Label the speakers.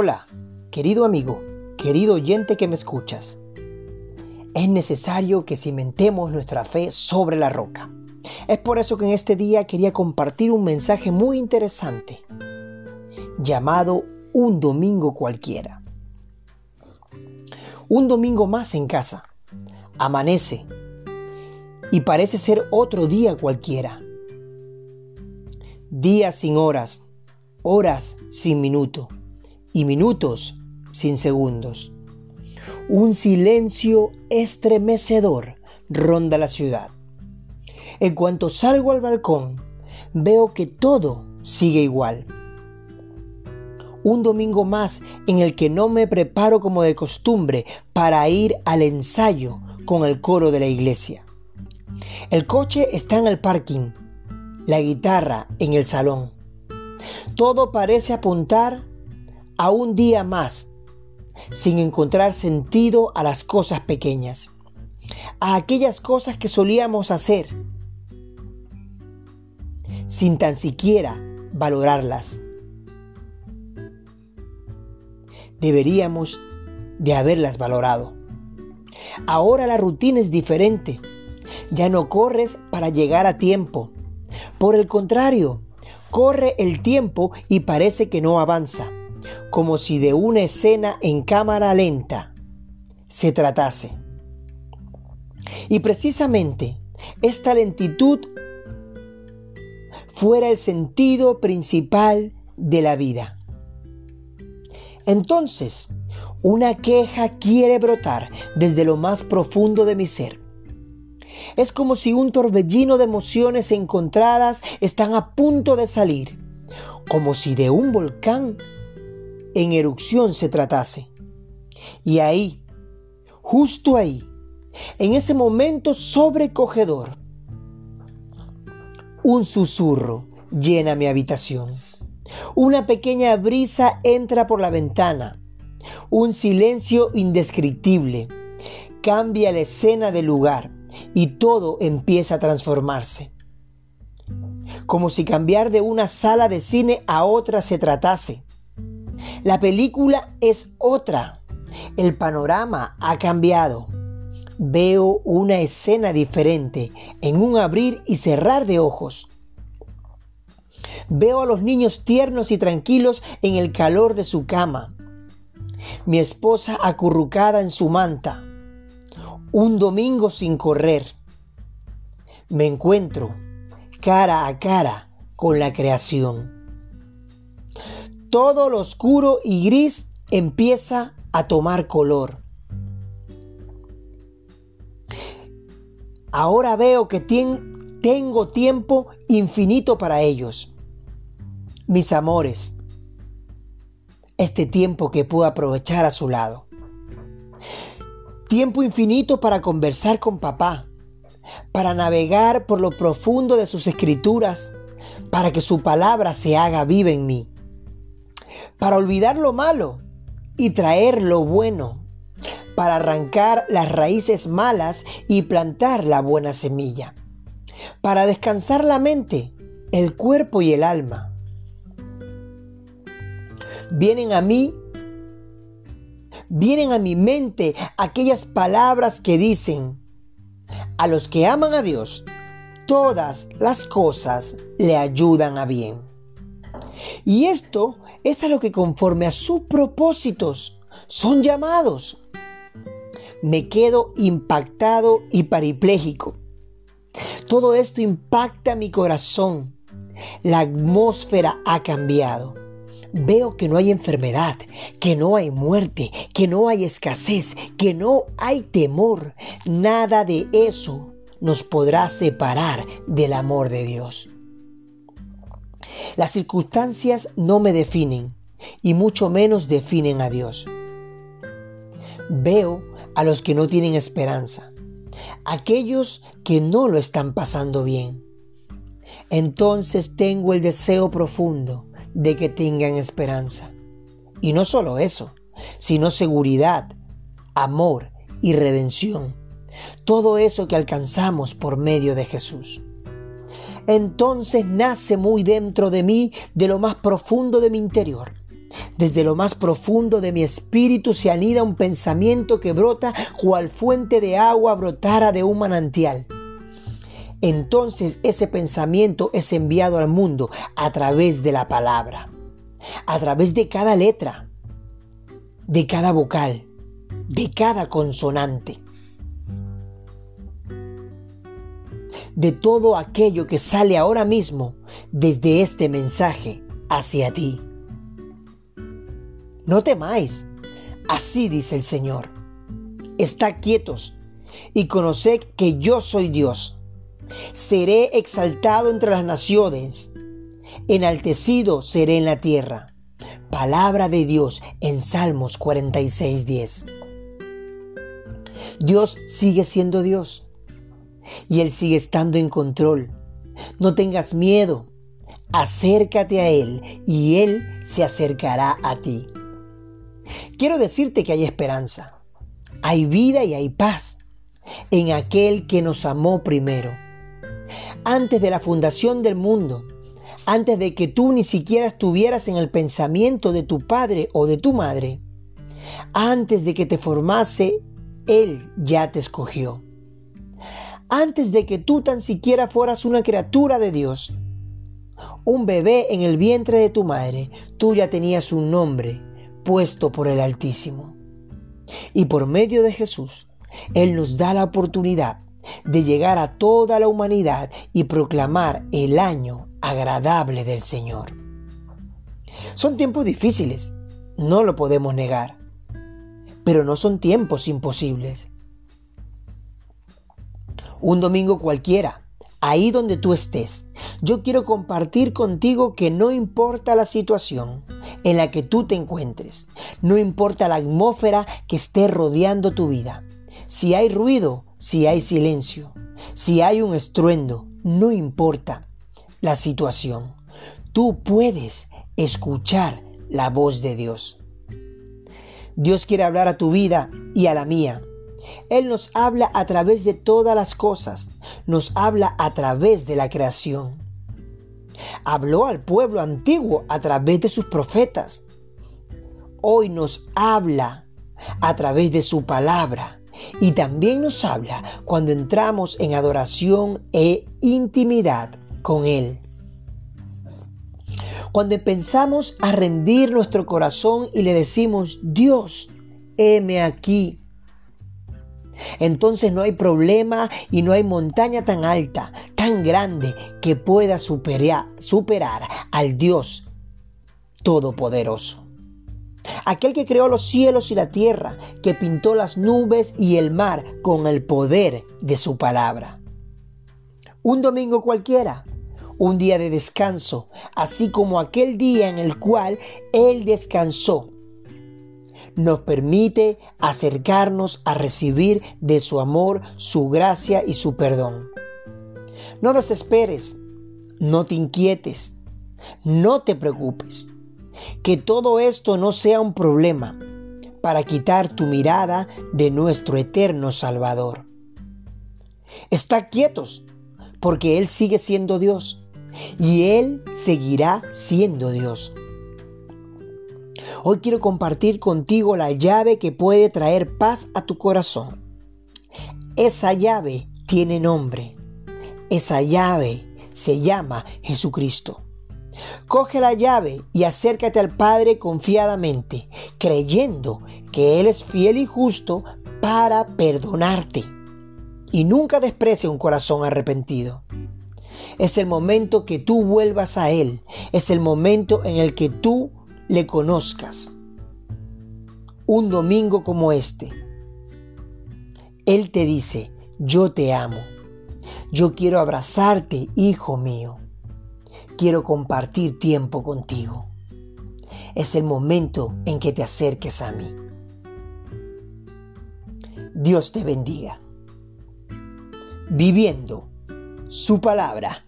Speaker 1: Hola, querido amigo, querido oyente que me escuchas. Es necesario que cimentemos nuestra fe sobre la roca. Es por eso que en este día quería compartir un mensaje muy interesante llamado Un domingo cualquiera. Un domingo más en casa. Amanece y parece ser otro día cualquiera. Días sin horas, horas sin minuto y minutos sin segundos. Un silencio estremecedor ronda la ciudad. En cuanto salgo al balcón, veo que todo sigue igual. Un domingo más en el que no me preparo como de costumbre para ir al ensayo con el coro de la iglesia. El coche está en el parking, la guitarra en el salón. Todo parece apuntar a un día más sin encontrar sentido a las cosas pequeñas, a aquellas cosas que solíamos hacer sin tan siquiera valorarlas. Deberíamos de haberlas valorado. Ahora la rutina es diferente. Ya no corres para llegar a tiempo. Por el contrario, corre el tiempo y parece que no avanza como si de una escena en cámara lenta se tratase. Y precisamente esta lentitud fuera el sentido principal de la vida. Entonces, una queja quiere brotar desde lo más profundo de mi ser. Es como si un torbellino de emociones encontradas están a punto de salir, como si de un volcán en erupción se tratase. Y ahí, justo ahí, en ese momento sobrecogedor, un susurro llena mi habitación. Una pequeña brisa entra por la ventana. Un silencio indescriptible cambia la escena del lugar y todo empieza a transformarse. Como si cambiar de una sala de cine a otra se tratase. La película es otra. El panorama ha cambiado. Veo una escena diferente en un abrir y cerrar de ojos. Veo a los niños tiernos y tranquilos en el calor de su cama. Mi esposa acurrucada en su manta. Un domingo sin correr. Me encuentro cara a cara con la creación todo lo oscuro y gris empieza a tomar color. Ahora veo que tengo tiempo infinito para ellos. Mis amores, este tiempo que puedo aprovechar a su lado. Tiempo infinito para conversar con papá, para navegar por lo profundo de sus escrituras, para que su palabra se haga viva en mí para olvidar lo malo y traer lo bueno, para arrancar las raíces malas y plantar la buena semilla, para descansar la mente, el cuerpo y el alma. Vienen a mí, vienen a mi mente aquellas palabras que dicen, a los que aman a Dios, todas las cosas le ayudan a bien. Y esto es a lo que conforme a sus propósitos son llamados. Me quedo impactado y paripléjico. Todo esto impacta mi corazón. La atmósfera ha cambiado. Veo que no hay enfermedad, que no hay muerte, que no hay escasez, que no hay temor. Nada de eso nos podrá separar del amor de Dios. Las circunstancias no me definen y mucho menos definen a Dios. Veo a los que no tienen esperanza, aquellos que no lo están pasando bien. Entonces tengo el deseo profundo de que tengan esperanza. Y no solo eso, sino seguridad, amor y redención. Todo eso que alcanzamos por medio de Jesús entonces nace muy dentro de mí, de lo más profundo de mi interior, Desde lo más profundo de mi espíritu se anida un pensamiento que brota cual fuente de agua brotara de un manantial. Entonces ese pensamiento es enviado al mundo a través de la palabra, a través de cada letra, de cada vocal, de cada consonante. De todo aquello que sale ahora mismo desde este mensaje hacia ti. No temáis, así dice el Señor. Estad quietos y conoced que yo soy Dios. Seré exaltado entre las naciones, enaltecido seré en la tierra. Palabra de Dios en Salmos 46:10. Dios sigue siendo Dios y Él sigue estando en control. No tengas miedo, acércate a Él y Él se acercará a ti. Quiero decirte que hay esperanza, hay vida y hay paz en aquel que nos amó primero. Antes de la fundación del mundo, antes de que tú ni siquiera estuvieras en el pensamiento de tu padre o de tu madre, antes de que te formase, Él ya te escogió antes de que tú tan siquiera fueras una criatura de Dios. Un bebé en el vientre de tu madre, tú ya tenías un nombre puesto por el Altísimo. Y por medio de Jesús, Él nos da la oportunidad de llegar a toda la humanidad y proclamar el año agradable del Señor. Son tiempos difíciles, no lo podemos negar, pero no son tiempos imposibles un domingo cualquiera, ahí donde tú estés, yo quiero compartir contigo que no importa la situación en la que tú te encuentres, no importa la atmósfera que esté rodeando tu vida, si hay ruido, si hay silencio, si hay un estruendo, no importa la situación, tú puedes escuchar la voz de Dios. Dios quiere hablar a tu vida y a la mía él nos habla a través de todas las cosas, nos habla a través de la creación. Habló al pueblo antiguo a través de sus profetas. Hoy nos habla a través de su palabra y también nos habla cuando entramos en adoración e intimidad con Él. Cuando pensamos a rendir nuestro corazón y le decimos, Dios, heme aquí, entonces no hay problema y no hay montaña tan alta, tan grande que pueda superar, superar al Dios Todopoderoso. Aquel que creó los cielos y la tierra, que pintó las nubes y el mar con el poder de su palabra. Un domingo cualquiera, un día de descanso, así como aquel día en el cual Él descansó nos permite acercarnos a recibir de su amor, su gracia y su perdón. No desesperes, no te inquietes, no te preocupes. Que todo esto no sea un problema para quitar tu mirada de nuestro eterno Salvador. Está quietos porque Él sigue siendo Dios y Él seguirá siendo Dios. Hoy quiero compartir contigo la llave que puede traer paz a tu corazón. Esa llave tiene nombre. Esa llave se llama Jesucristo. Coge la llave y acércate al Padre confiadamente, creyendo que Él es fiel y justo para perdonarte. Y nunca desprecie un corazón arrepentido. Es el momento que tú vuelvas a Él. Es el momento en el que tú le conozcas. Un domingo como este, Él te dice, yo te amo. Yo quiero abrazarte, hijo mío. Quiero compartir tiempo contigo. Es el momento en que te acerques a mí. Dios te bendiga. Viviendo su palabra